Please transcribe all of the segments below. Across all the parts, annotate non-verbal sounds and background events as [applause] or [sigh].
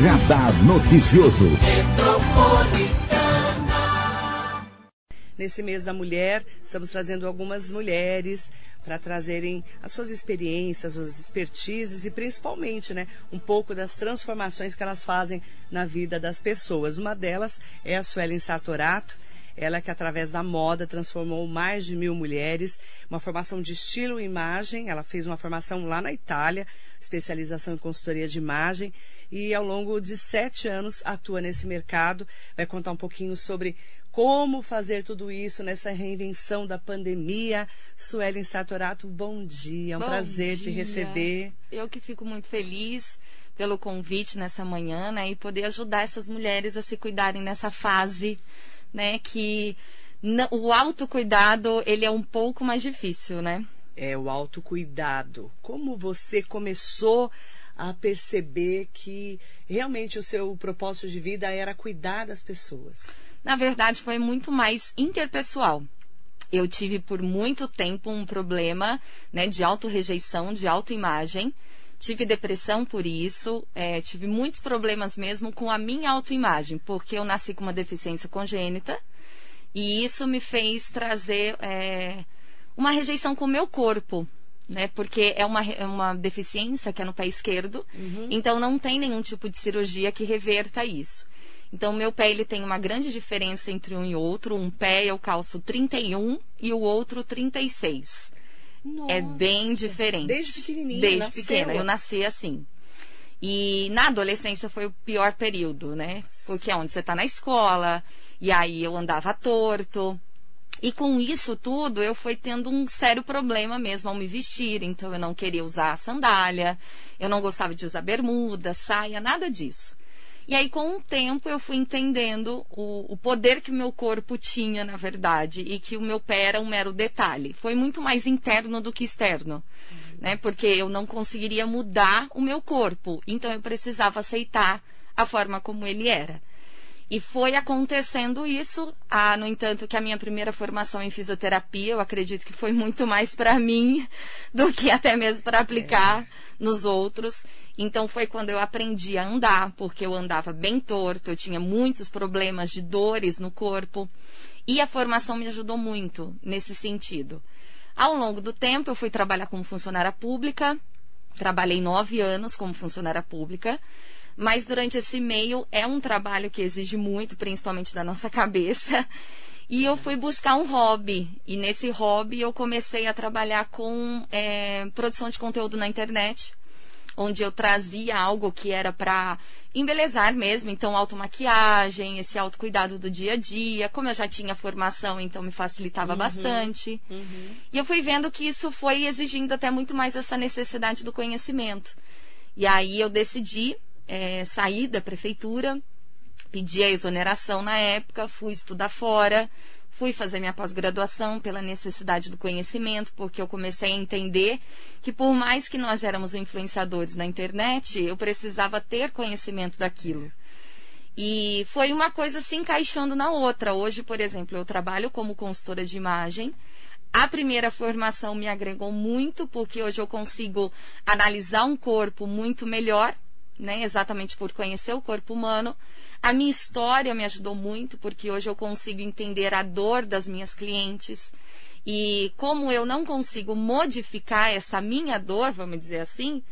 Radar Noticioso. Nesse mês da mulher, estamos trazendo algumas mulheres para trazerem as suas experiências, as suas expertises e principalmente, né, um pouco das transformações que elas fazem na vida das pessoas. Uma delas é a Suelen Satorato. Ela que através da moda transformou mais de mil mulheres, uma formação de estilo e imagem. Ela fez uma formação lá na Itália, especialização em consultoria de imagem e ao longo de sete anos atua nesse mercado. Vai contar um pouquinho sobre como fazer tudo isso nessa reinvenção da pandemia. Suelen Satorato, bom dia. É um bom prazer dia. te receber. Eu que fico muito feliz pelo convite nessa manhã, né, e poder ajudar essas mulheres a se cuidarem nessa fase, né, que o autocuidado, ele é um pouco mais difícil, né? É o autocuidado. Como você começou a perceber que realmente o seu propósito de vida era cuidar das pessoas? Na verdade, foi muito mais interpessoal. Eu tive por muito tempo um problema né, de autorrejeição, de autoimagem. Tive depressão por isso, é, tive muitos problemas mesmo com a minha autoimagem, porque eu nasci com uma deficiência congênita e isso me fez trazer é, uma rejeição com o meu corpo, né? Porque é uma, é uma deficiência que é no pé esquerdo, uhum. então não tem nenhum tipo de cirurgia que reverta isso. Então, meu pé ele tem uma grande diferença entre um e outro. Um pé eu calço 31 e o outro 36. Nossa, é bem diferente. Desde pequenininha, Desde nasceu. pequena, eu nasci assim. E na adolescência foi o pior período, né? Porque é onde você está na escola, e aí eu andava torto. E com isso tudo, eu fui tendo um sério problema mesmo ao me vestir. Então, eu não queria usar sandália, eu não gostava de usar bermuda, saia, nada disso. E aí, com o tempo, eu fui entendendo o, o poder que o meu corpo tinha, na verdade, e que o meu pé era um mero detalhe. Foi muito mais interno do que externo, uhum. né? Porque eu não conseguiria mudar o meu corpo. Então, eu precisava aceitar a forma como ele era. E foi acontecendo isso. Ah, no entanto, que a minha primeira formação em fisioterapia, eu acredito que foi muito mais para mim [laughs] do que até mesmo para aplicar é. nos outros. Então foi quando eu aprendi a andar, porque eu andava bem torto, eu tinha muitos problemas de dores no corpo. E a formação me ajudou muito nesse sentido. Ao longo do tempo, eu fui trabalhar como funcionária pública. Trabalhei nove anos como funcionária pública. Mas durante esse meio é um trabalho que exige muito, principalmente da nossa [laughs] cabeça. E eu fui buscar um hobby. E nesse hobby eu comecei a trabalhar com é, produção de conteúdo na internet. Onde eu trazia algo que era para embelezar mesmo. Então, automaquiagem, esse autocuidado do dia a dia. Como eu já tinha formação, então me facilitava Uhum, bastante. uhum. E eu fui vendo que isso foi exigindo até muito mais essa necessidade do conhecimento. E aí eu decidi é, saí da prefeitura, pedi a exoneração na época, fui estudar fora, fui fazer minha pós-graduação pela necessidade do conhecimento, porque eu comecei a entender que por mais que nós éramos influenciadores na internet, eu precisava ter conhecimento daquilo. E foi uma coisa se encaixando na outra. Hoje, por exemplo, eu trabalho como consultora de imagem. A primeira formação me agregou muito, porque hoje eu consigo analisar um corpo muito melhor, né? Exatamente por conhecer o corpo humano. A minha história me ajudou muito, porque hoje eu consigo entender a dor das minhas clientes. E como eu não consigo modificar essa minha dor, vamos dizer assim,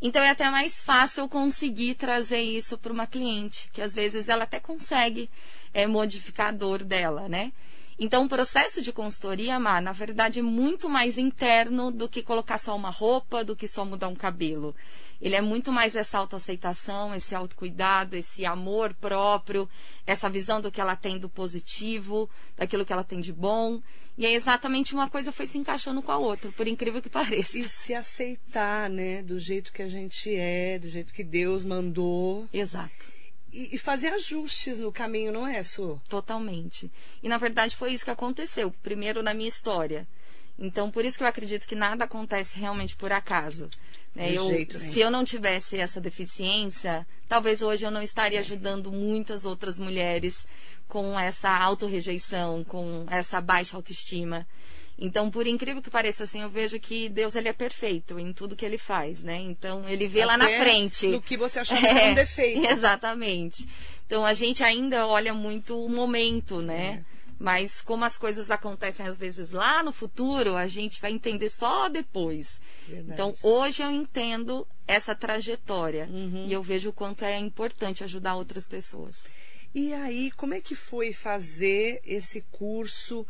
então é até mais fácil eu conseguir trazer isso para uma cliente, que às vezes ela até consegue é, modificar a dor dela, né? Então, o processo de consultoria, Mar, na verdade, é muito mais interno do que colocar só uma roupa, do que só mudar um cabelo. Ele é muito mais essa autoaceitação, esse autocuidado, esse amor próprio, essa visão do que ela tem do positivo, daquilo que ela tem de bom. E é exatamente uma coisa foi se encaixando com a outra, por incrível que pareça. E se aceitar, né? Do jeito que a gente é, do jeito que Deus mandou. Exato. E, fazer ajustes no caminho, não é, Su? Totalmente. E na verdade foi isso que aconteceu, primeiro na minha história. Então, por isso que eu acredito que nada acontece realmente por acaso. Né? Eu- se eu não tivesse essa deficiência, talvez hoje eu não estaria ajudando muitas outras mulheres com essa autorrejeição, com essa baixa autoestima. Então, por incrível que pareça, assim, eu vejo que Deus ele é perfeito em tudo que ele faz, né? Então, ele vê Até lá na frente. No que você achava [laughs] é, um defeito. Exatamente. Então, a gente ainda olha muito o momento, né? É. Mas como as coisas acontecem às vezes lá no futuro, a gente vai entender só depois. Verdade. Então, hoje eu entendo essa trajetória uhum. e eu vejo o quanto é importante ajudar outras pessoas. E aí, como é que foi fazer esse curso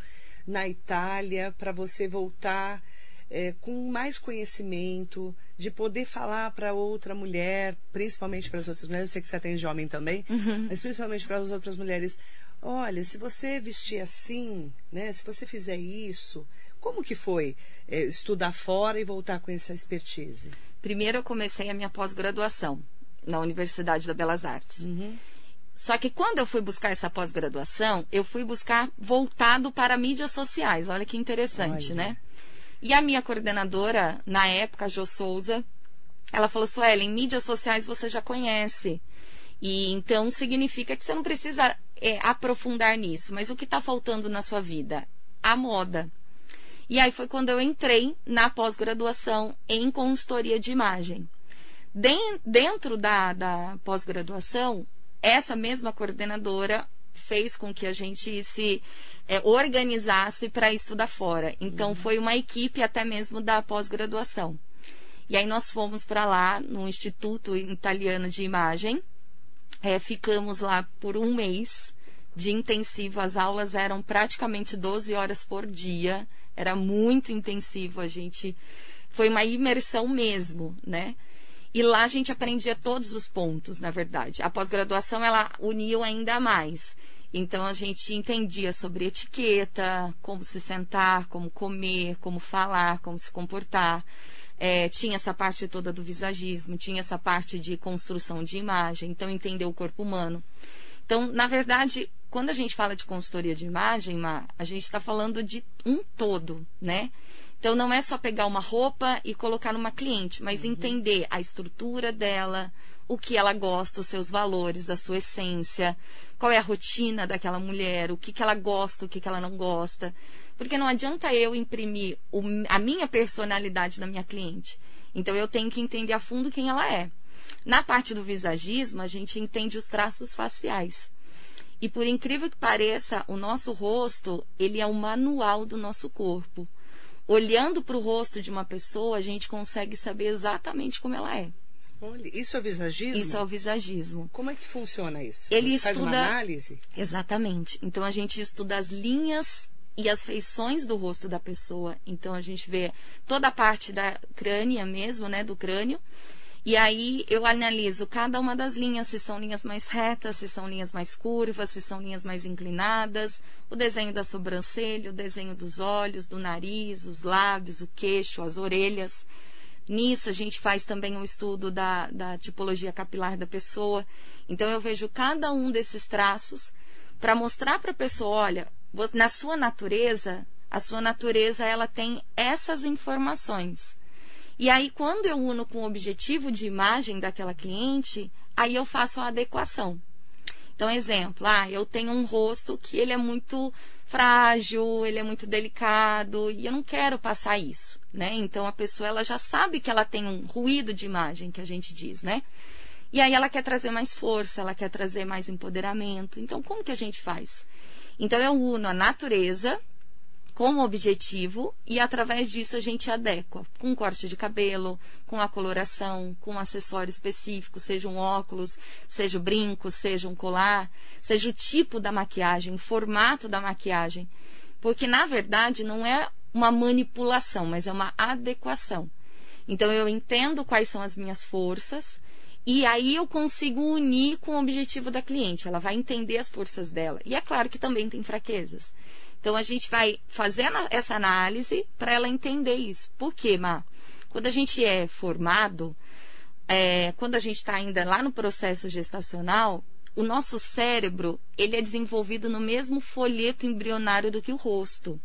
na Itália para você voltar é, com mais conhecimento, de poder falar para outra mulher, principalmente para as outras mulheres, eu sei que você atende homem também, uhum. mas principalmente para as outras mulheres, olha, se você vestir assim, né, se você fizer isso, como que foi é, estudar fora e voltar com essa expertise? Primeiro eu comecei a minha pós-graduação na Universidade da Belas Artes. Uhum. Só que quando eu fui buscar essa pós-graduação, eu fui buscar voltado para mídias sociais. Olha que interessante, Olha. né? E a minha coordenadora, na época, Jo Souza, ela falou: Suelen, mídias sociais você já conhece. E então significa que você não precisa é, aprofundar nisso. Mas o que está faltando na sua vida? A moda. E aí foi quando eu entrei na pós-graduação em consultoria de imagem. Dentro da, da pós-graduação, essa mesma coordenadora fez com que a gente se é, organizasse para estudar fora. Então, uhum. foi uma equipe até mesmo da pós-graduação. E aí nós fomos para lá, no Instituto Italiano de Imagem. É, ficamos lá por um mês de intensivo. As aulas eram praticamente 12 horas por dia. Era muito intensivo. A gente. Foi uma imersão mesmo, né? E lá a gente aprendia todos os pontos, na verdade. A pós-graduação ela uniu ainda mais. Então a gente entendia sobre etiqueta, como se sentar, como comer, como falar, como se comportar. É, tinha essa parte toda do visagismo, tinha essa parte de construção de imagem, então entender o corpo humano. Então, na verdade, quando a gente fala de consultoria de imagem, a gente está falando de um todo, né? Então não é só pegar uma roupa e colocar numa cliente, mas uhum. entender a estrutura dela, o que ela gosta, os seus valores, a sua essência, qual é a rotina daquela mulher, o que, que ela gosta, o que, que ela não gosta. Porque não adianta eu imprimir o, a minha personalidade na minha cliente. Então eu tenho que entender a fundo quem ela é. Na parte do visagismo, a gente entende os traços faciais. E por incrível que pareça, o nosso rosto, ele é o manual do nosso corpo olhando para o rosto de uma pessoa, a gente consegue saber exatamente como ela é. Olha, isso é o visagismo? Isso é o visagismo. Como é que funciona isso? Ele Você estuda... faz uma análise? Exatamente. Então a gente estuda as linhas e as feições do rosto da pessoa. Então a gente vê toda a parte da crânea mesmo, né, do crânio, e aí eu analiso cada uma das linhas, se são linhas mais retas, se são linhas mais curvas, se são linhas mais inclinadas, o desenho da sobrancelha, o desenho dos olhos, do nariz, os lábios, o queixo, as orelhas. Nisso a gente faz também um estudo da, da tipologia capilar da pessoa. Então eu vejo cada um desses traços para mostrar para a pessoa, olha, na sua natureza, a sua natureza ela tem essas informações. E aí, quando eu uno com o objetivo de imagem daquela cliente, aí eu faço a adequação. Então, exemplo, ah, eu tenho um rosto que ele é muito frágil, ele é muito delicado e eu não quero passar isso, né? Então a pessoa ela já sabe que ela tem um ruído de imagem que a gente diz, né? E aí ela quer trazer mais força, ela quer trazer mais empoderamento. Então como que a gente faz? Então eu uno a natureza com o objetivo e através disso a gente adequa com corte de cabelo, com a coloração, com um acessório específico, seja um óculos, seja o brinco, seja um colar, seja o tipo da maquiagem, o formato da maquiagem. Porque na verdade não é uma manipulação, mas é uma adequação. Então eu entendo quais são as minhas forças e aí eu consigo unir com o objetivo da cliente. Ela vai entender as forças dela. E é claro que também tem fraquezas. Então a gente vai fazer essa análise para ela entender isso. Por quê, Má? Quando a gente é formado, é, quando a gente está ainda lá no processo gestacional, o nosso cérebro ele é desenvolvido no mesmo folheto embrionário do que o rosto.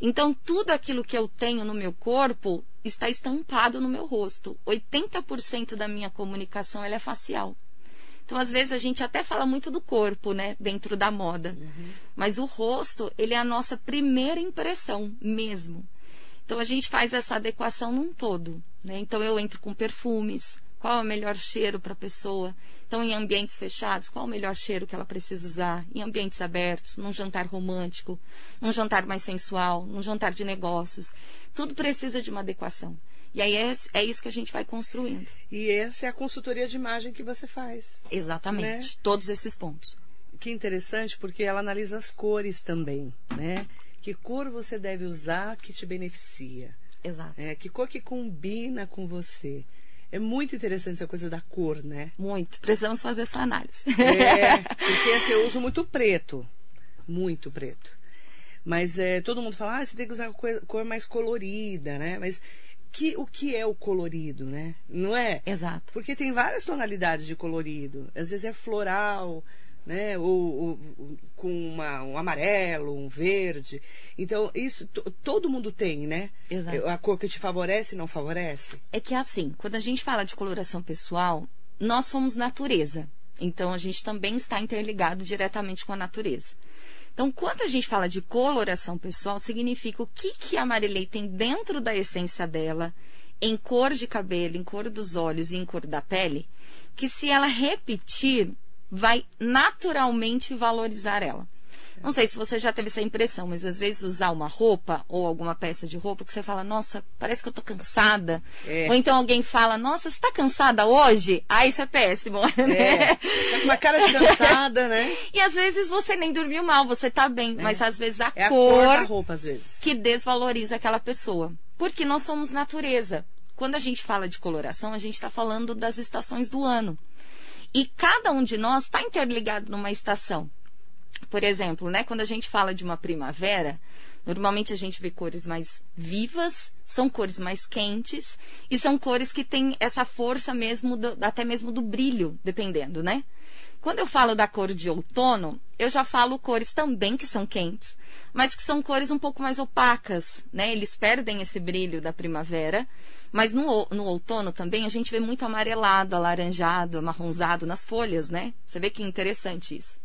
Então, tudo aquilo que eu tenho no meu corpo está estampado no meu rosto. 80% da minha comunicação é facial. Então, às vezes, a gente até fala muito do corpo, né? Dentro da moda. Uhum. Mas o rosto, ele é a nossa primeira impressão mesmo. Então, a gente faz essa adequação num todo. Né? Então, eu entro com perfumes. Qual é o melhor cheiro para a pessoa? Então, em ambientes fechados, qual é o melhor cheiro que ela precisa usar? Em ambientes abertos, num jantar romântico, num jantar mais sensual, num jantar de negócios. Tudo precisa de uma adequação. E aí é, é isso que a gente vai construindo. E essa é a consultoria de imagem que você faz. Exatamente. Né? Todos esses pontos. Que interessante, porque ela analisa as cores também, né? Que cor você deve usar que te beneficia. Exato. É, que cor que combina com você. É muito interessante essa coisa da cor, né? Muito. Precisamos fazer essa análise. É, porque assim, eu uso muito preto. Muito preto. Mas é, todo mundo fala, ah, você tem que usar cor, cor mais colorida, né? Mas que, o que é o colorido, né? Não é? Exato. Porque tem várias tonalidades de colorido. Às vezes é floral, né? Ou, ou com uma, um amarelo, um verde. Então, isso todo mundo tem, né? Exato. A cor que te favorece não favorece. É que é assim, quando a gente fala de coloração pessoal, nós somos natureza. Então, a gente também está interligado diretamente com a natureza. Então, quando a gente fala de coloração pessoal, significa o que, que a Marilei tem dentro da essência dela, em cor de cabelo, em cor dos olhos e em cor da pele, que se ela repetir, vai naturalmente valorizar ela. Não sei se você já teve essa impressão, mas às vezes usar uma roupa ou alguma peça de roupa que você fala, nossa, parece que eu tô cansada. É. Ou então alguém fala, nossa, você tá cansada hoje? Ah, isso é péssimo. [laughs] É. Tá com uma cara de cansada, né? e às vezes você nem dormiu mal, você tá bem, é. mas às vezes a é cor, a cor da roupa, às vezes. que desvaloriza aquela pessoa. Porque nós somos natureza. Quando a gente fala de coloração, a gente está falando das estações do ano. E cada um de nós está interligado numa estação. Por exemplo, né, quando a gente fala de uma primavera, normalmente a gente vê cores mais vivas, são cores mais quentes e são cores que têm essa força mesmo, do, até mesmo do brilho, dependendo, né? Quando eu falo da cor de outono, eu já falo cores também que são quentes, mas que são cores um pouco mais opacas, né? Eles perdem esse brilho da primavera, mas no, no outono também a gente vê muito amarelado, alaranjado, amarronzado nas folhas, né? Você vê que interessante isso.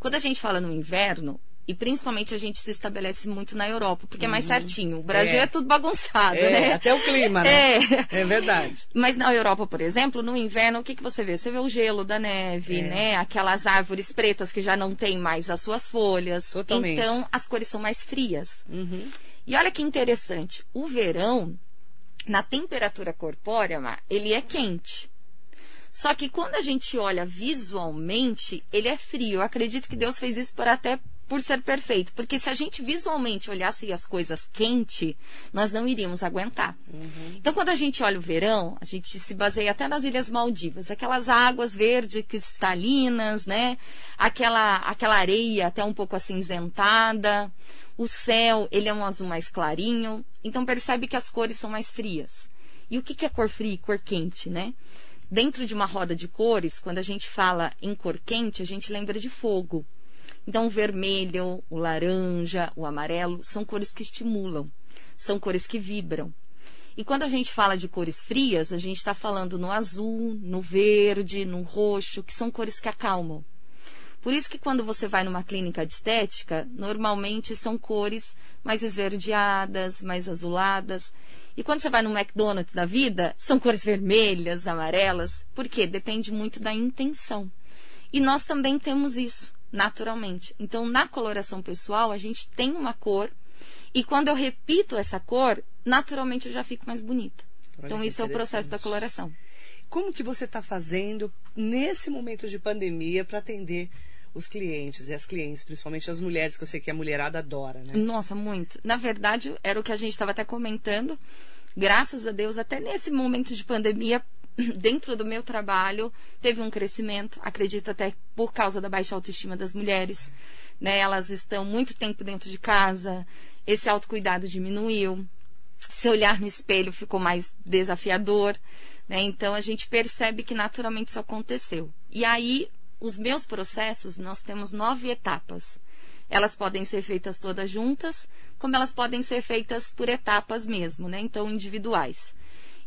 Quando a gente fala no inverno, e principalmente a gente se estabelece muito na Europa, porque é mais uhum. certinho. O Brasil é, é tudo bagunçado, é, né? Até o clima, né? É. é verdade. Mas na Europa, por exemplo, no inverno, o que, que você vê? Você vê o gelo da neve, é. né? Aquelas árvores pretas que já não têm mais as suas folhas. Totalmente. Então, as cores são mais frias. Uhum. E olha que interessante. O verão, na temperatura corpórea, ele é quente. Só que quando a gente olha visualmente, ele é frio. Eu acredito que Deus fez isso por até por ser perfeito. Porque se a gente visualmente olhasse as coisas quente, nós não iríamos aguentar. Uhum. Então, quando a gente olha o verão, a gente se baseia até nas Ilhas Maldivas. Aquelas águas verdes cristalinas, né? Aquela, aquela areia até um pouco acinzentada. O céu, ele é um azul mais clarinho. Então, percebe que as cores são mais frias. E o que, que é cor fria e cor quente, né? Dentro de uma roda de cores, quando a gente fala em cor quente, a gente lembra de fogo. Então, o vermelho, o laranja, o amarelo são cores que estimulam, são cores que vibram. E quando a gente fala de cores frias, a gente está falando no azul, no verde, no roxo, que são cores que acalmam. Por isso que quando você vai numa clínica de estética, normalmente são cores mais esverdeadas, mais azuladas. E quando você vai no McDonald's da vida, são cores vermelhas, amarelas. Por quê? Depende muito da intenção. E nós também temos isso, naturalmente. Então, na coloração pessoal, a gente tem uma cor. E quando eu repito essa cor, naturalmente eu já fico mais bonita. Olha então, isso é o processo da coloração. Como que você está fazendo nesse momento de pandemia para atender os clientes e as clientes, principalmente as mulheres, que eu sei que a mulherada adora, né? Nossa, muito. Na verdade, era o que a gente estava até comentando. Graças a Deus, até nesse momento de pandemia, [laughs] dentro do meu trabalho, teve um crescimento. Acredito até por causa da baixa autoestima das mulheres. Né? Elas estão muito tempo dentro de casa, esse autocuidado diminuiu. Se olhar no espelho ficou mais desafiador. Né? Então a gente percebe que naturalmente isso aconteceu. E aí os meus processos, nós temos nove etapas. Elas podem ser feitas todas juntas, como elas podem ser feitas por etapas mesmo, né? Então, individuais.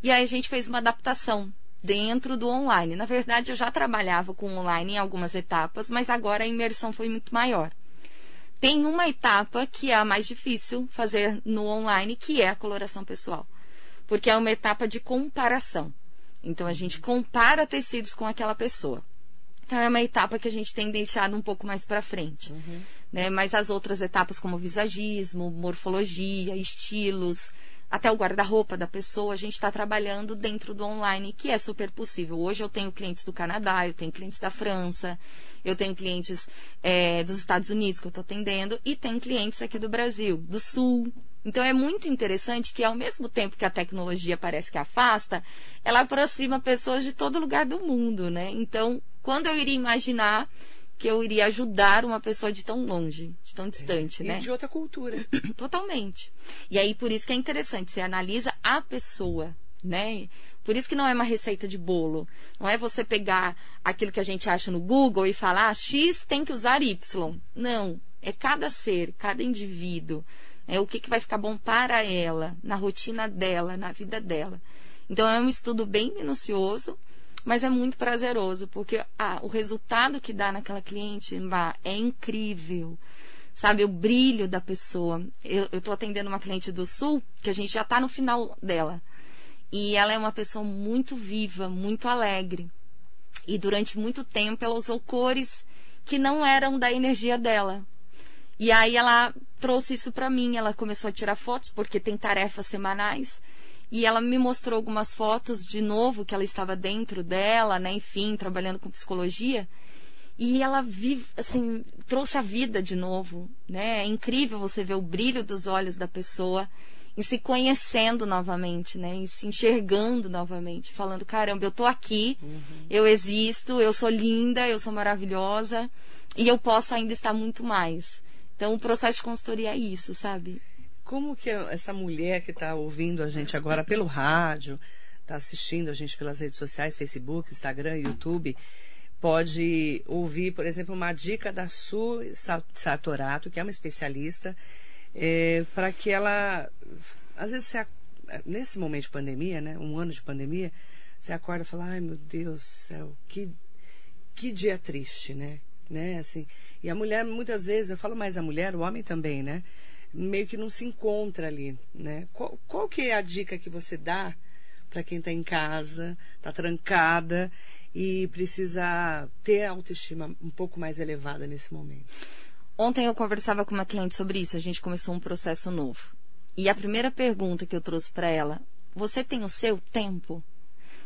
E aí a gente fez uma adaptação dentro do online. Na verdade, eu já trabalhava com online em algumas etapas, mas agora a imersão foi muito maior. Tem uma etapa que é a mais difícil fazer no online, que é a coloração pessoal. Porque é uma etapa de comparação. Então a gente compara tecidos com aquela pessoa. Então é uma etapa que a gente tem deixado um pouco mais para frente. Uhum. Né? Mas as outras etapas, como visagismo, morfologia, estilos, até o guarda-roupa da pessoa, a gente está trabalhando dentro do online, que é super possível. Hoje eu tenho clientes do Canadá, eu tenho clientes da França, eu tenho clientes é, dos Estados Unidos que eu estou atendendo e tenho clientes aqui do Brasil, do Sul. Então é muito interessante que ao mesmo tempo que a tecnologia parece que afasta, ela aproxima pessoas de todo lugar do mundo, né? Então, quando eu iria imaginar que eu iria ajudar uma pessoa de tão longe, de tão distante, é, né? E de outra cultura. [coughs] Totalmente. E aí, por isso que é interessante, você analisa a pessoa, né? Por isso que não é uma receita de bolo. Não é você pegar aquilo que a gente acha no Google e falar ah, X tem que usar Y. Não. É cada ser, cada indivíduo. É o que, que vai ficar bom para ela, na rotina dela, na vida dela. Então é um estudo bem minucioso mas é muito prazeroso, porque ah, o resultado que dá naquela cliente é incrível. Sabe, o brilho da pessoa. Eu estou atendendo uma cliente do Sul, que a gente já está no final dela. E ela é uma pessoa muito viva, muito alegre. E durante muito tempo ela usou cores que não eram da energia dela. E aí ela trouxe isso para mim. Ela começou a tirar fotos, porque tem tarefas semanais. E ela me mostrou algumas fotos de novo que ela estava dentro dela, né? Enfim, trabalhando com psicologia. E ela vive, assim, trouxe a vida de novo, né? É incrível você ver o brilho dos olhos da pessoa e se conhecendo novamente, né? E se enxergando novamente, falando, caramba, eu tô aqui, uhum. eu existo, eu sou linda, eu sou maravilhosa e eu posso ainda estar muito mais. Então, o processo de consultoria é isso, sabe? Como que essa mulher que está ouvindo a gente agora pelo rádio, está assistindo a gente pelas redes sociais, Facebook, Instagram, YouTube, pode ouvir, por exemplo, uma dica da Su Satorato, que é uma especialista, é, para que ela, às vezes, nesse momento de pandemia, né, um ano de pandemia, você acorda e fala, ai meu Deus do céu, que, que dia triste, né? né? Assim, e a mulher, muitas vezes, eu falo mais a mulher, o homem também, né? Meio que não se encontra ali, né? Qual, qual que é a dica que você dá para quem está em casa, está trancada e precisa ter a autoestima um pouco mais elevada nesse momento? Ontem eu conversava com uma cliente sobre isso, a gente começou um processo novo. E a primeira pergunta que eu trouxe para ela, você tem o seu tempo?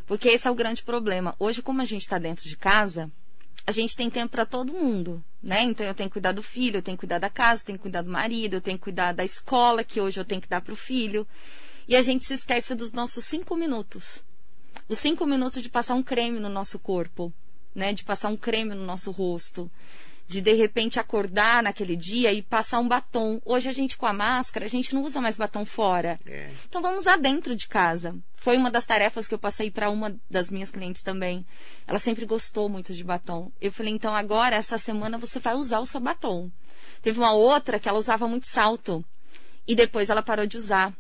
Porque esse é o grande problema. Hoje, como a gente está dentro de casa, a gente tem tempo para todo mundo, né? Então eu tenho que cuidar do filho, eu tenho que cuidar da casa, eu tenho que cuidar do marido, eu tenho que cuidar da escola que hoje eu tenho que dar para o filho. E a gente se esquece dos nossos cinco minutos. Os cinco minutos de passar um creme no nosso corpo, né? De passar um creme no nosso rosto de de repente acordar naquele dia e passar um batom. Hoje a gente com a máscara, a gente não usa mais batom fora. É. Então vamos usar dentro de casa. Foi uma das tarefas que eu passei para uma das minhas clientes também. Ela sempre gostou muito de batom. Eu falei, então agora, essa semana, você vai usar o seu batom. Teve uma outra que ela usava muito salto. E depois ela parou de usar.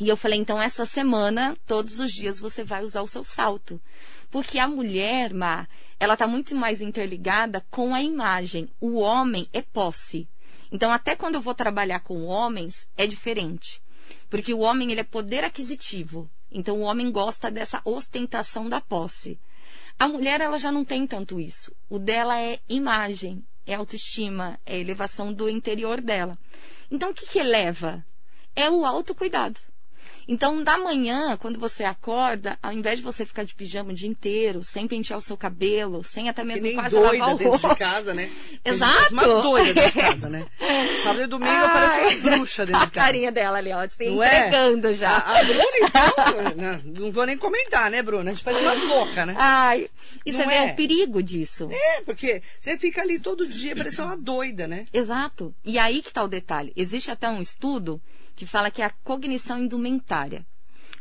E eu falei, então essa semana, todos os dias você vai usar o seu salto. Porque a mulher, Má, ela está muito mais interligada com a imagem. O homem é posse. Então, até quando eu vou trabalhar com homens, é diferente. Porque o homem ele é poder aquisitivo. Então, o homem gosta dessa ostentação da posse. A mulher, ela já não tem tanto isso. O dela é imagem, é autoestima, é elevação do interior dela. Então, o que, que eleva? É o autocuidado. Então, da manhã, quando você acorda, ao invés de você ficar de pijama o dia inteiro, sem pentear o seu cabelo, sem até mesmo que nem quase doida lavar o dentro rosto. de casa, né? [laughs] Exato. Umas doidas dentro de casa, né? [laughs] Sábado e domingo Ai. aparece uma bruxa dentro A de casa. carinha dela ali, ó, se Não é? entregando já. A, a Bruna, então, [laughs] não, não vou nem comentar, né, Bruna? A gente faz umas loucas, né? Ai, e você vê é? o perigo disso. É, porque você fica ali todo dia parecendo uma doida, né? Exato. E aí que está o detalhe. Existe até um estudo que fala que é a cognição indumentária.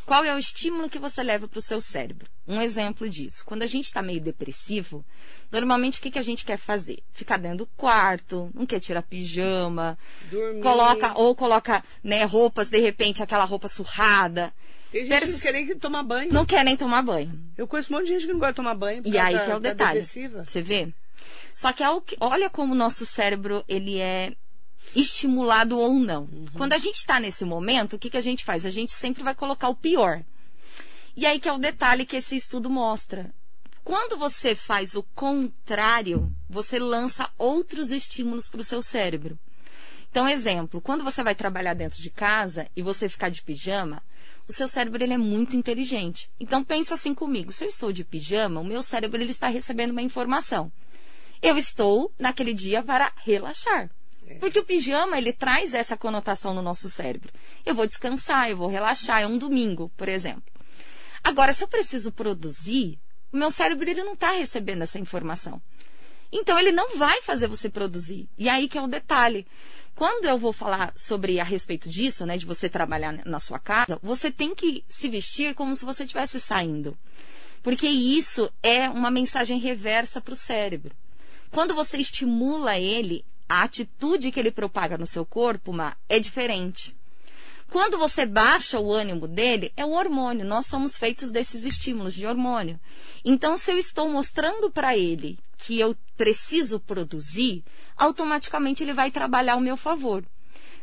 Qual é o estímulo que você leva para o seu cérebro? Um exemplo disso. Quando a gente está meio depressivo, normalmente o que, que a gente quer fazer? Ficar dentro do quarto, não quer tirar pijama, Dormir. coloca ou coloca né, roupas, de repente, aquela roupa surrada. Tem gente que não quer nem tomar banho. Não quer nem tomar banho. Eu conheço um monte de gente que não gosta de tomar banho. E aí da, que é o detalhe. Você vê? Só que olha como o nosso cérebro ele é estimulado ou não. Uhum. Quando a gente está nesse momento, o que, que a gente faz? A gente sempre vai colocar o pior. E aí que é o detalhe que esse estudo mostra. Quando você faz o contrário, você lança outros estímulos para o seu cérebro. Então, exemplo, quando você vai trabalhar dentro de casa e você ficar de pijama, o seu cérebro ele é muito inteligente. Então, pensa assim comigo: se eu estou de pijama, o meu cérebro ele está recebendo uma informação. Eu estou naquele dia para relaxar. É. Porque o pijama, ele traz essa conotação no nosso cérebro. Eu vou descansar, eu vou relaxar, é um domingo, por exemplo. Agora, se eu preciso produzir, o meu cérebro ele não está recebendo essa informação. Então, ele não vai fazer você produzir. E aí que é o detalhe. Quando eu vou falar sobre a respeito disso, né, de você trabalhar na sua casa, você tem que se vestir como se você estivesse saindo. Porque isso é uma mensagem reversa para o cérebro. Quando você estimula ele, a atitude que ele propaga no seu corpo, é diferente. Quando você baixa o ânimo dele, é o hormônio. Nós somos feitos desses estímulos de hormônio. Então, se eu estou mostrando para ele que eu preciso produzir, automaticamente ele vai trabalhar ao meu favor.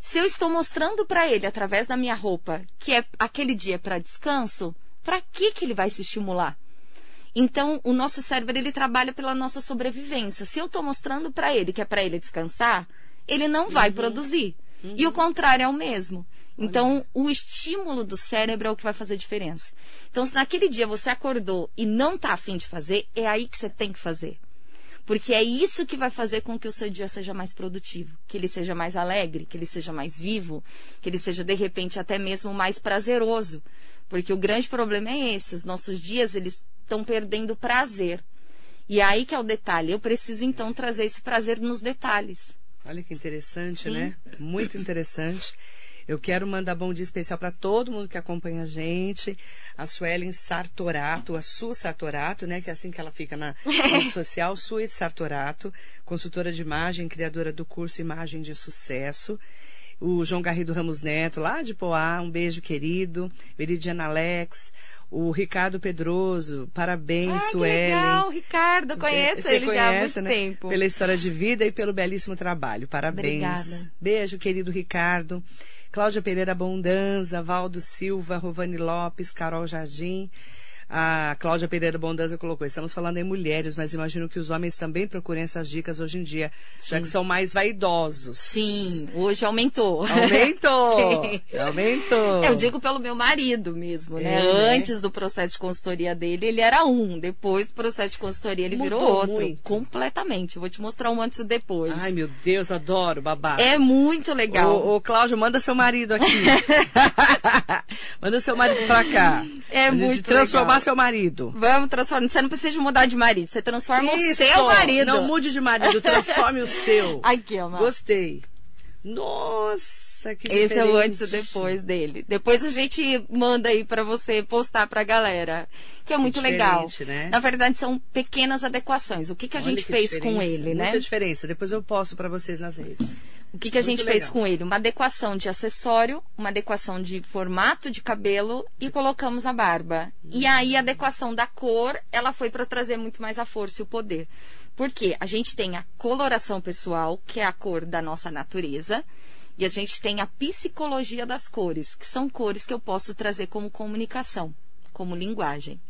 Se eu estou mostrando para ele através da minha roupa que é aquele dia para descanso, para que que ele vai se estimular? Então, o nosso cérebro ele trabalha pela nossa sobrevivência. Se eu estou mostrando para ele que é para ele descansar, ele não vai uhum. produzir. Uhum. E o contrário é o mesmo. Então, o estímulo do cérebro é o que vai fazer diferença. Então, se naquele dia você acordou e não está afim de fazer, é aí que você tem que fazer. Porque é isso que vai fazer com que o seu dia seja mais produtivo, que ele seja mais alegre, que ele seja mais vivo, que ele seja de repente até mesmo mais prazeroso. Porque o grande problema é esse, os nossos dias eles estão perdendo prazer. E aí que é o detalhe. Eu preciso então trazer esse prazer nos detalhes. Olha que interessante, Sim. né? Muito interessante. Eu quero mandar bom dia especial para todo mundo que acompanha a gente. A Suelen Sartorato, a Su Sartorato, né? Que é assim que ela fica na [laughs] rede social. Su Sartorato, consultora de imagem, criadora do curso Imagem de Sucesso o João Garrido Ramos Neto, lá de Poá, um beijo querido, Veridiana Alex, o Ricardo Pedroso, parabéns, ah, Suelen. legal, Ricardo, conheço ele conhece, já há muito né? tempo. Pela história de vida e pelo belíssimo trabalho, parabéns. Obrigada. Beijo, querido Ricardo. Cláudia Pereira Bondanza, Valdo Silva, Rovani Lopes, Carol Jardim, a Cláudia Pereira Bondanza colocou, estamos falando em mulheres, mas imagino que os homens também procurem essas dicas hoje em dia, Sim. já que são mais vaidosos. Sim, hoje aumentou. Aumentou! [laughs] aumentou! Eu digo pelo meu marido mesmo, né? É, Antes do processo de consultoria dele, ele era um. Depois do processo de consultoria, ele Mudou virou outro. Muito. Completamente. Vou te mostrar um antes e depois. Ai, meu Deus, adoro, babá. É muito legal. Ô, ô Cláudio, manda seu marido aqui. [laughs] [laughs] manda seu marido pra cá. É muito transformar transformar seu marido. Vamos transformar. Você não precisa mudar de marido. Você transforma Isso. o seu marido. Não mude de marido, transforme o seu. [laughs] Aqui, ó. Gostei. Nossa, que Esse diferente. é o antes e depois dele. Depois a gente manda aí para você postar pra galera. Que é muito legal. Né? Na verdade, são pequenas adequações. O que, que a Olha gente que fez com ele, Muita né? Muita diferença. Depois eu posto para vocês nas redes. O que, que a gente legal. fez com ele? Uma adequação de acessório, uma adequação de formato de cabelo e colocamos a barba. E uhum. aí a adequação da cor, ela foi para trazer muito mais a força e o poder. Porque a gente tem a coloração pessoal, que é a cor da nossa natureza, e a gente tem a psicologia das cores, que são cores que eu posso trazer como comunicação, como linguagem.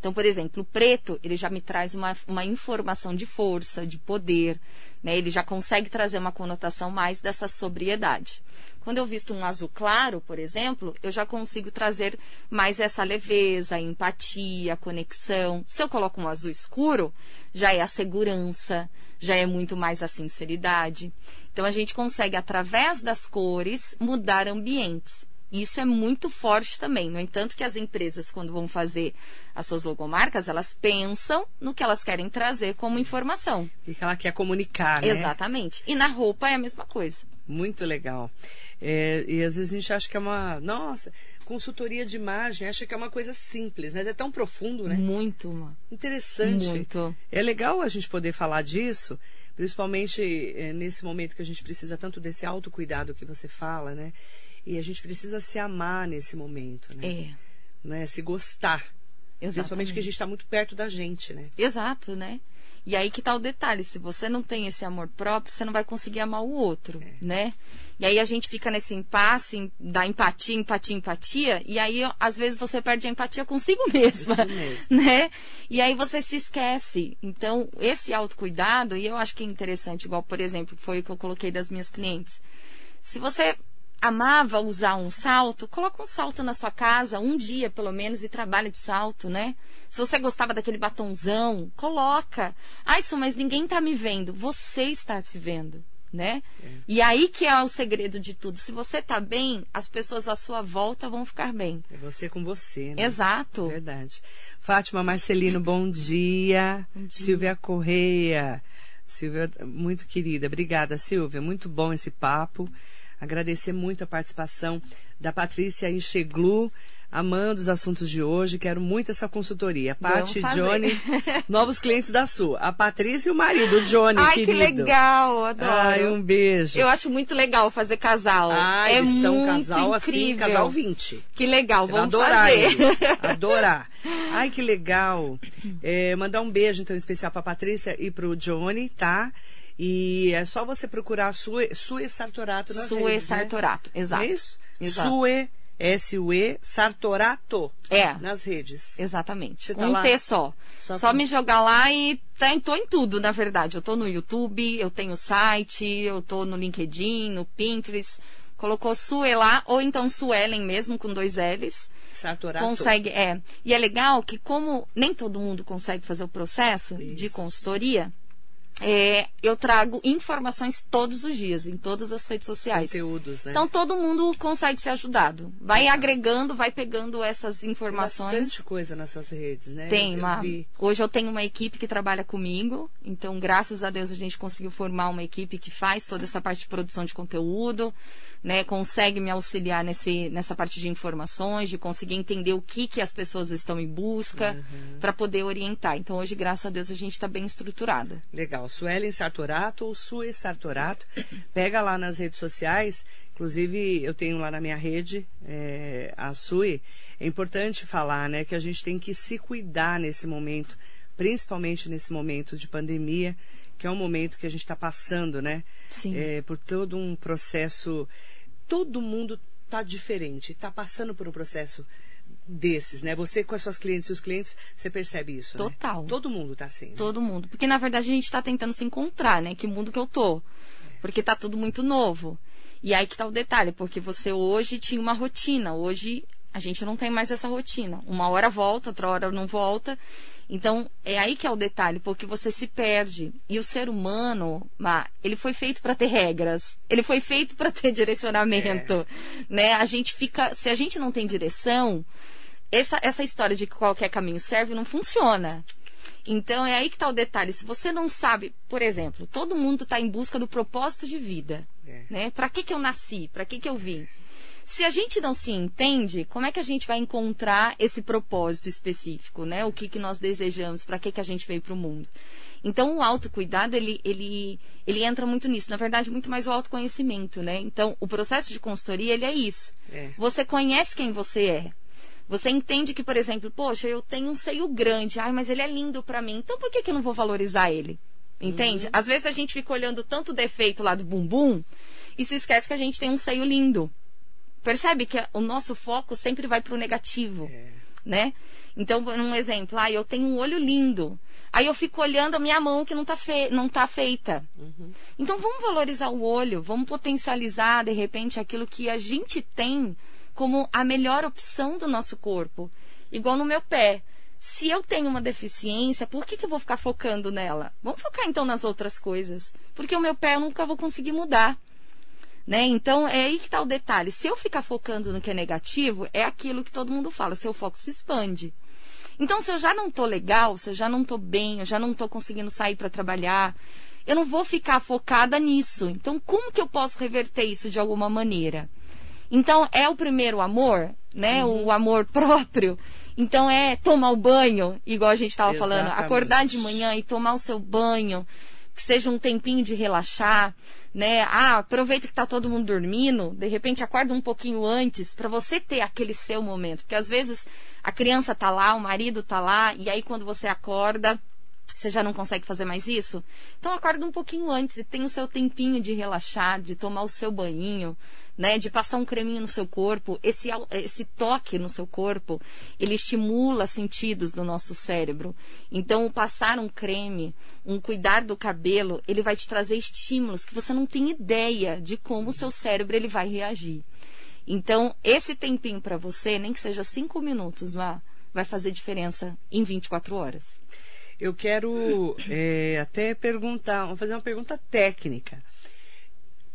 Então, por exemplo, o preto, ele já me traz uma, uma informação de força, de poder, né? Ele já consegue trazer uma conotação mais dessa sobriedade. Quando eu visto um azul claro, por exemplo, eu já consigo trazer mais essa leveza, empatia, conexão. Se eu coloco um azul escuro, já é a segurança, já é muito mais a sinceridade. Então a gente consegue, através das cores, mudar ambientes. Isso é muito forte também. No entanto, que as empresas, quando vão fazer as suas logomarcas, elas pensam no que elas querem trazer como informação. E que ela quer comunicar, né? Exatamente. E na roupa é a mesma coisa. Muito legal. É, e às vezes a gente acha que é uma. Nossa, consultoria de imagem, acha que é uma coisa simples, mas é tão profundo, né? Muito, mano. Interessante. Muito. É legal a gente poder falar disso, principalmente é, nesse momento que a gente precisa tanto desse autocuidado que você fala, né? E a gente precisa se amar nesse momento, né? É. né? Se gostar. Exatamente. Principalmente que a gente está muito perto da gente, né? Exato, né? E aí que tá o detalhe, se você não tem esse amor próprio, você não vai conseguir amar o outro, é. né? E aí a gente fica nesse impasse da empatia, empatia, empatia, e aí às vezes você perde a empatia consigo [laughs] mesma, mesmo. né? E aí você se esquece. Então, esse autocuidado, e eu acho que é interessante, igual, por exemplo, foi o que eu coloquei das minhas clientes. Se você amava usar um salto, coloca um salto na sua casa, um dia pelo menos, e trabalha de salto, né? Se você gostava daquele batonzão, coloca. Ah, isso, mas ninguém está me vendo. Você está se vendo, né? É. E aí que é o segredo de tudo. Se você está bem, as pessoas à sua volta vão ficar bem. É você com você, né? Exato. Verdade. Fátima Marcelino, bom dia. Bom dia. Silvia Correia. Silvia, muito querida. Obrigada, Silvia. Muito bom esse papo. Agradecer muito a participação da Patrícia Enxeglu, amando os assuntos de hoje. Quero muito essa consultoria. Paty e Johnny, [laughs] novos clientes da sua. A Patrícia e o marido, o Johnny, Ai, querido. que legal, adoro. Ai, um beijo. Eu acho muito legal fazer casal. Ai, é eles são muito casal incrível. assim, casal 20. Que legal, Você vamos adorar fazer. eles. [laughs] Adorar. Ai, que legal. É, mandar um beijo, então, especial pra Patrícia e pro Johnny, tá? E é só você procurar Sue, Sue Sartorato nas Sue redes, Sartorato, né? exato. É isso? Exato. Sue, S-U-E, Sartorato. É. Nas redes. Exatamente. Tá um lá? T só. Só Só, me jogar lá e tá, tô em tudo, na verdade. Eu tô no YouTube, eu tenho site, eu tô no LinkedIn, no Pinterest. Colocou Sue lá, ou então Suelen mesmo, com dois L's. Sartorato. Consegue, é. E é legal que como nem todo mundo consegue fazer o processo de Isso. consultoria, é, eu trago informações todos os dias, em todas as redes sociais. Conteúdos, né? Então todo mundo consegue ser ajudado. Vai agregando, vai pegando essas Tem informações. bastante coisa nas suas redes, né? Tem, eu, eu vi. hoje eu tenho uma equipe que trabalha comigo, então graças a Deus a gente conseguiu formar uma equipe que faz toda essa parte de produção de conteúdo, né, consegue me auxiliar nesse, nessa parte de informações, de conseguir entender o que, que as pessoas estão em busca, Uhum. para poder orientar. Então hoje, graças a Deus, a gente está bem estruturada. Legal. Suelen Sartorato ou Sue Sartorato. Pega lá nas redes sociais. Inclusive, eu tenho lá na minha rede, é, a Sue. É importante falar, né, que a gente tem que se cuidar nesse momento, principalmente nesse momento de pandemia, que é um momento que a gente está passando, né? Sim. É, por todo um processo. Todo mundo está diferente, está passando por um processo desses, né? Você com as suas clientes e os clientes, você percebe isso, né? Total. Todo mundo está assim. né? Todo mundo. Porque na verdade a gente está tentando se encontrar, né? Que mundo que eu tô. Porque tá tudo muito novo. E aí que tá o detalhe, porque você hoje tinha uma rotina, hoje a gente não tem mais essa rotina. Uma hora volta, outra hora não volta. Então, é aí que é o detalhe, porque você se perde. E o ser humano, ele foi feito para ter regras. Ele foi feito para ter [laughs] direcionamento, né? A gente fica, se a gente não tem direção, essa, essa história de que qualquer caminho serve não funciona. Então é aí que está o detalhe. Se você não sabe, por exemplo, todo mundo está em busca do propósito de vida, É. né? Para que que eu nasci? Para que que eu vim? Se a gente não se entende, como é que a gente vai encontrar esse propósito específico, né? O que que nós desejamos? Para que que a gente veio para o mundo? Então o autocuidado ele, ele ele entra muito nisso. Na verdade, muito mais o autoconhecimento, né? Então o processo de consultoria ele é isso. É. Você conhece quem você é. Você entende que, por exemplo, poxa, eu tenho um seio grande, ai, mas ele é lindo pra mim, então por que, que eu não vou valorizar ele? Entende? Às vezes a gente fica olhando tanto defeito lá do bumbum e se esquece que a gente tem um seio lindo. Percebe que o nosso foco sempre vai pro negativo, É. né? Então, um exemplo, ah, eu tenho um olho lindo. Aí eu fico olhando a minha mão que não tá, fe... não tá feita. Então vamos valorizar o olho, vamos potencializar, de repente, aquilo que a gente tem como a melhor opção do nosso corpo. Igual no meu pé. Se eu tenho uma deficiência, por que, que eu vou ficar focando nela? Vamos focar então nas outras coisas. Porque o meu pé eu nunca vou conseguir mudar. Né? Então é aí que está o detalhe. Se eu ficar focando no que é negativo, é aquilo que todo mundo fala, seu foco se expande. Então, se eu já não tô legal, se eu já não tô bem, eu já não tô conseguindo sair para trabalhar, eu não vou ficar focada nisso. Então, como que eu posso reverter isso de alguma maneira? Então, é o primeiro amor, né? O amor próprio. Então, é tomar o banho, igual a gente estava falando, acordar de manhã e tomar o seu banho, que seja um tempinho de relaxar, né? Ah, aproveita que tá todo mundo dormindo, de repente acorda um pouquinho antes para você ter aquele seu momento, porque às vezes a criança tá lá, o marido tá lá, e aí quando você acorda, você já não consegue fazer mais isso? Então acorda um pouquinho antes e tem o seu tempinho de relaxar, de tomar o seu banho, né? De passar um creminho no seu corpo. Esse, esse toque no seu corpo, ele estimula sentidos do nosso cérebro. Então, passar um creme, um cuidar do cabelo, ele vai te trazer estímulos que você não tem ideia de como o seu cérebro ele vai reagir. Então, esse tempinho para você, nem que seja cinco minutos, vá, vai fazer diferença em 24 horas. Eu quero é, até perguntar, vou fazer uma pergunta técnica.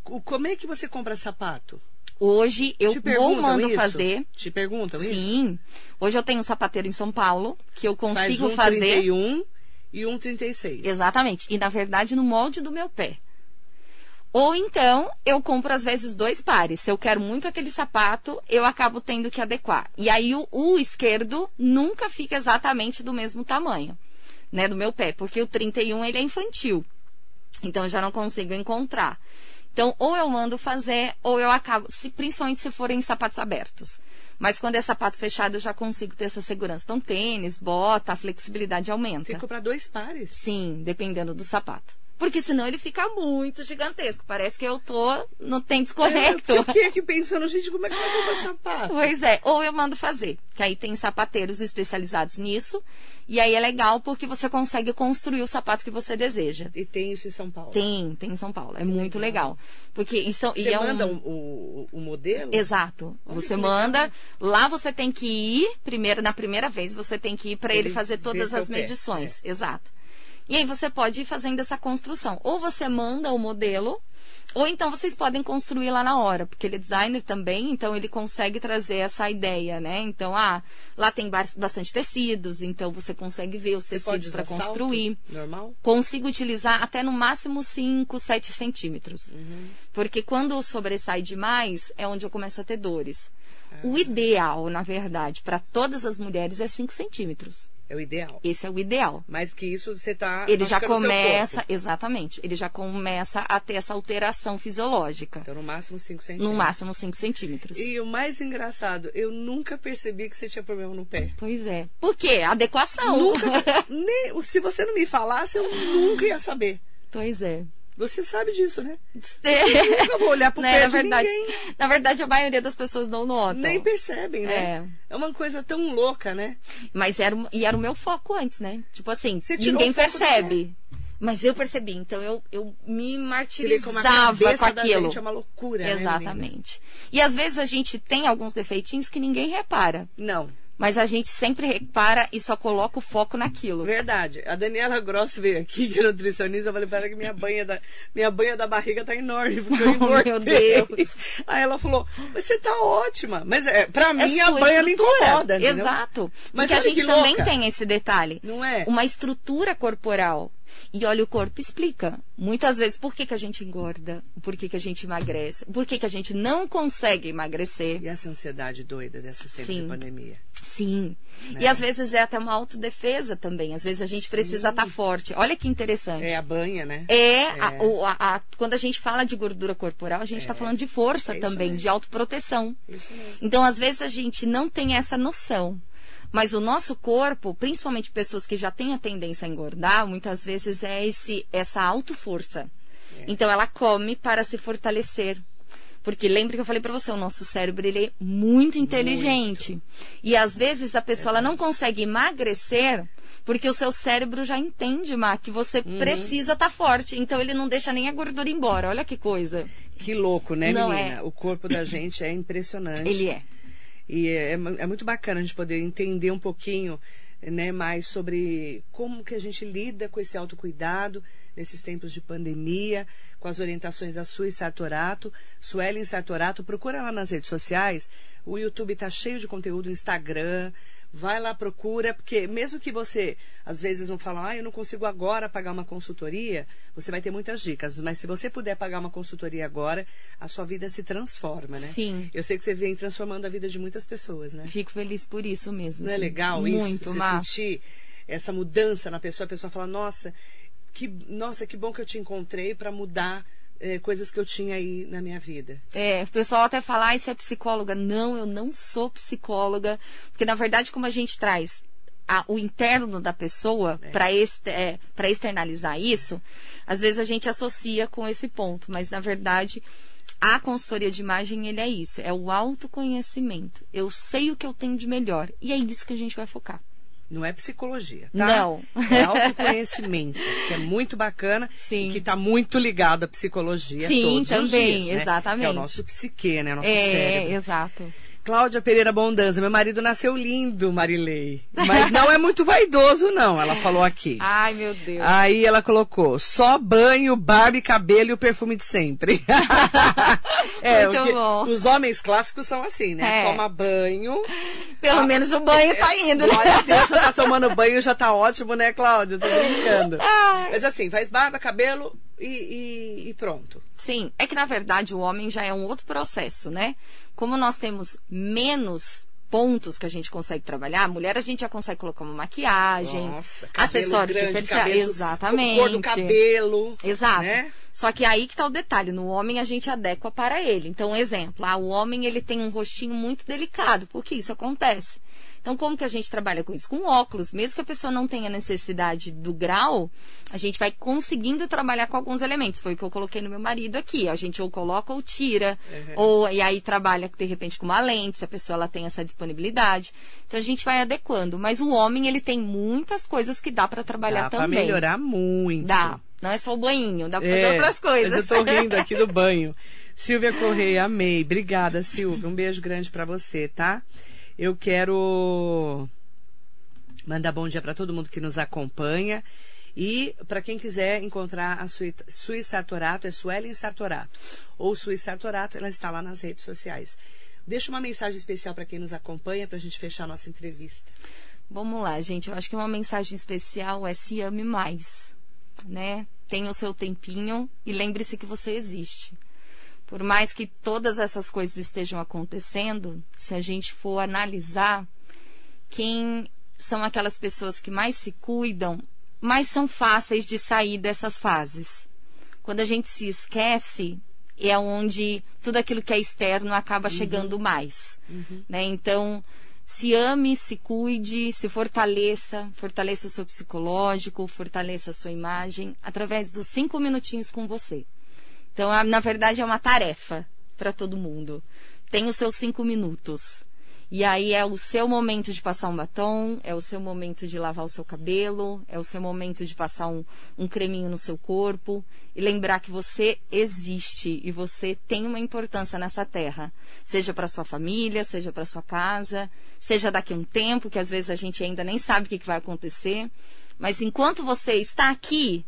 Como é que você compra sapato? Hoje eu vou mando isso? fazer. Te perguntam Sim. isso? Sim. Hoje eu tenho um sapateiro em São Paulo que eu Faz consigo um fazer. 31 e um 36. Exatamente. E na verdade no molde do meu pé. Ou então eu compro às vezes dois pares. Se eu quero muito aquele sapato, eu acabo tendo que adequar. E aí o, o esquerdo nunca fica exatamente do mesmo tamanho, né, do meu pé, porque o 31 ele é infantil. Então eu já não consigo encontrar. Então, ou eu mando fazer, ou eu acabo, se, principalmente se forem sapatos abertos. Mas quando é sapato fechado, eu já consigo ter essa segurança. Então, tênis, bota, a flexibilidade aumenta. Tem que comprar dois pares. Sim, dependendo do sapato. Porque senão ele fica muito gigantesco. Parece que eu tô no tênis correto. Eu, eu fiquei aqui pensando, gente, como é que vai comprar sapato? Pois é, ou eu mando fazer, que aí tem sapateiros especializados nisso, e aí é legal porque você consegue construir o sapato que você deseja. E tem isso em São Paulo? Tem, tem em São Paulo, é muito legal. Porque isso Você e é manda um... o, o, modelo? Exato. Olha você que manda, legal. lá você tem que ir, primeiro, na primeira vez, você tem que ir para ele, Ele fazer todas as medições. Exato. E aí você pode ir fazendo essa construção. Ou você manda o modelo, ou então vocês podem construir lá na hora, porque ele é designer também, então ele consegue trazer essa ideia, né? Então, ah, lá tem bas- bastante tecidos, então você consegue ver os tecidos para construir. Normal? Consigo utilizar até no máximo 5, 7 centímetros. Uhum. Porque quando sobressai demais, é onde eu começo a ter dores. Ah. O ideal, na verdade, para todas as mulheres é 5 centímetros. É o ideal. Esse é o ideal. Mas que isso você tá. Ele já começa, exatamente, ele já começa a ter essa alteração fisiológica. Então, no máximo 5 centímetros. No máximo 5 centímetros. E o mais engraçado, eu nunca percebi que você tinha problema no pé. Pois é. Por quê? Adequação. Nunca. [laughs] nem, se você não me falasse, eu nunca ia saber. pois é. Você sabe disso, né? Eu nunca vou olhar pro [laughs] Né, pé na de verdade, ninguém. na verdade, a maioria das pessoas não notam. Nem percebem, né? É. É uma coisa tão louca, né? Mas era, o- e era o meu foco antes, né? Tipo assim, ninguém percebe. Mas eu percebi, então eu, eu me martirizava com da aquilo. gente é uma loucura, né? Exatamente. e às vezes a gente tem alguns defeitinhos que ninguém repara. Não, Mas a gente sempre repara e só coloca o foco naquilo. verdade. A Daniela Gross veio aqui, que é nutricionista, eu falei pra ela que minha banha da, minha banha da barriga tá enorme, porque eu [laughs] Oh, engordei. meu Deus. Aí ela falou, você tá ótima. Mas é, pra É mim a banha estrutura. incomoda, entendeu? Exato. Mas Porque a gente também tem esse detalhe. Não é? Uma estrutura corporal. E olha, o corpo explica. Muitas vezes, por que, que a gente engorda? Por que, que a gente emagrece? Por que, que a gente não consegue emagrecer? E essa ansiedade doida desses tempos Sim. de pandemia? Sim. Né? E às vezes é até uma autodefesa também. Às vezes a gente precisa estar forte. Olha que interessante. É a banha, né? É, a- o- a- a- quando a gente fala de gordura corporal, a gente está falando de força É também, mesmo. de autoproteção. Isso mesmo. Então, às vezes, a gente não tem essa noção. Mas o nosso corpo, principalmente pessoas que já têm a tendência a engordar, muitas vezes é esse, essa autoforça. É. Então, ela come para se fortalecer. Porque lembra que eu falei para você, o nosso cérebro ele é muito inteligente. E às vezes a pessoa ela não consegue emagrecer porque o seu cérebro já entende, Má, que você Uhum. precisa estar forte. Então ele não deixa nem a gordura embora. Olha que coisa. Que louco, né, Não menina? é. O corpo da [coughs] gente é impressionante. Ele é. E é, é é muito bacana a gente poder entender um pouquinho né, mais sobre como que a gente lida com esse autocuidado nesses tempos de pandemia, com as orientações da Sui Sartorato, Suelen Sartorato, procura lá nas redes sociais, o YouTube está cheio de conteúdo, Instagram, vai lá, procura, porque mesmo que você, às vezes, não fala, ah, eu não consigo agora pagar uma consultoria, você vai ter muitas dicas, mas se você puder pagar uma consultoria agora, a sua vida se transforma, né? Sim. Eu sei que você vem transformando a vida de muitas pessoas, né? Fico feliz por isso mesmo. Não é legal Muito, isso? Má. sentir essa mudança na pessoa, a pessoa fala, nossa, que, nossa, que bom que eu te encontrei para mudar é, coisas que eu tinha aí na minha vida. É, o pessoal até fala, ah, você é psicóloga. Não, eu não sou psicóloga. Porque, na verdade, como a gente traz a, o interno da pessoa é. para é, externalizar isso, às vezes a gente associa com esse ponto, mas na verdade a consultoria de imagem ele é isso, é o autoconhecimento. Eu sei o que eu tenho de melhor e é isso que a gente vai focar. Não é psicologia, tá? Não. É autoconhecimento, que é muito bacana Sim. e que está muito ligado à psicologia Sim, todos também, os dias, né? exatamente. Que é o nosso psique, né? O nosso é, cérebro. exato. Cláudia Pereira Bondanza, meu marido nasceu lindo, Marilei. Mas não é muito vaidoso, não, ela falou aqui. [laughs] Ai, meu Deus. Aí ela colocou, só banho, barba e cabelo e o perfume de sempre. [laughs] é, muito bom. Os homens clássicos são assim, né? É. Toma banho. Pelo a... menos o banho tá indo, né? Olha, [laughs] Deus já tá tomando banho, já tá ótimo, né, Cláudia? Tô brincando. Ai. Mas assim, faz barba, cabelo, e, e, e, pronto. Sim, é que na verdade o homem já é um outro processo, né? Como nós temos menos pontos que a gente consegue trabalhar, a mulher a gente já consegue colocar uma maquiagem, Nossa, acessórios grande, diferenciados. Exatamente. Cor do cabelo. Exato. Né? Só que aí que tá o detalhe, no homem a gente adequa para ele. Então, exemplo, ah, o homem ele tem um rostinho muito delicado, porque isso acontece. Então, como que a gente trabalha com isso? Com óculos. Mesmo que a pessoa não tenha necessidade do grau, a gente vai conseguindo trabalhar com alguns elementos. Foi o que eu coloquei no meu marido aqui. A gente ou coloca ou tira, uhum. ou e aí trabalha de repente com uma lente, se a pessoa ela tem essa disponibilidade. Então a gente vai adequando. Mas o homem ele tem muitas coisas que dá para trabalhar dá também. Dá para melhorar muito. Dá. Não é só o banho, dá para fazer é, outras coisas. Mas eu tô rindo [laughs] aqui do banho. Silvia Correia, amei. Obrigada, Silvia. Um beijo grande para você, tá? Eu quero mandar bom dia para todo mundo que nos acompanha. E para quem quiser encontrar a Suíça Sartorato, é Suelen Sartorato. Ou Suíça Sartorato, ela está lá nas redes sociais. Deixa uma mensagem especial para quem nos acompanha para a gente fechar a nossa entrevista. Vamos lá, gente. Eu acho que uma mensagem especial é se ame mais, né? Tenha o seu tempinho e lembre-se que você existe. Por mais que todas essas coisas estejam acontecendo, se a gente for analisar quem são aquelas pessoas que mais se cuidam, mais são fáceis de sair dessas fases. Quando a gente se esquece, é onde tudo aquilo que é externo acaba uhum. chegando mais. Uhum. Né? Então, se ame, se cuide, se fortaleça, fortaleça o seu psicológico, fortaleça a sua imagem, através dos cinco minutinhos com você. Então, na verdade, é uma tarefa para todo mundo. Tem os seus cinco minutos. E aí é o seu momento de passar um batom, é o seu momento de lavar o seu cabelo, é o seu momento de passar um, um creminho no seu corpo e lembrar que você existe e você tem uma importância nessa terra, seja para sua família, seja para sua casa, seja daqui a um tempo que às vezes a gente ainda nem sabe o que, que vai acontecer, mas enquanto você está aqui,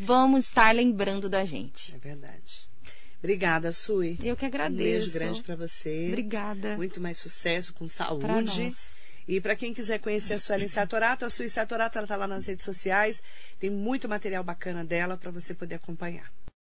vamos estar lembrando da gente. É verdade. Obrigada, Sui. Eu que agradeço. Um beijo grande para você. Obrigada. Muito mais sucesso, com saúde. E para quem quiser conhecer a Suelen Satorato, a Sueli Satorato ela tá lá nas redes sociais. Tem muito material bacana dela para você poder acompanhar.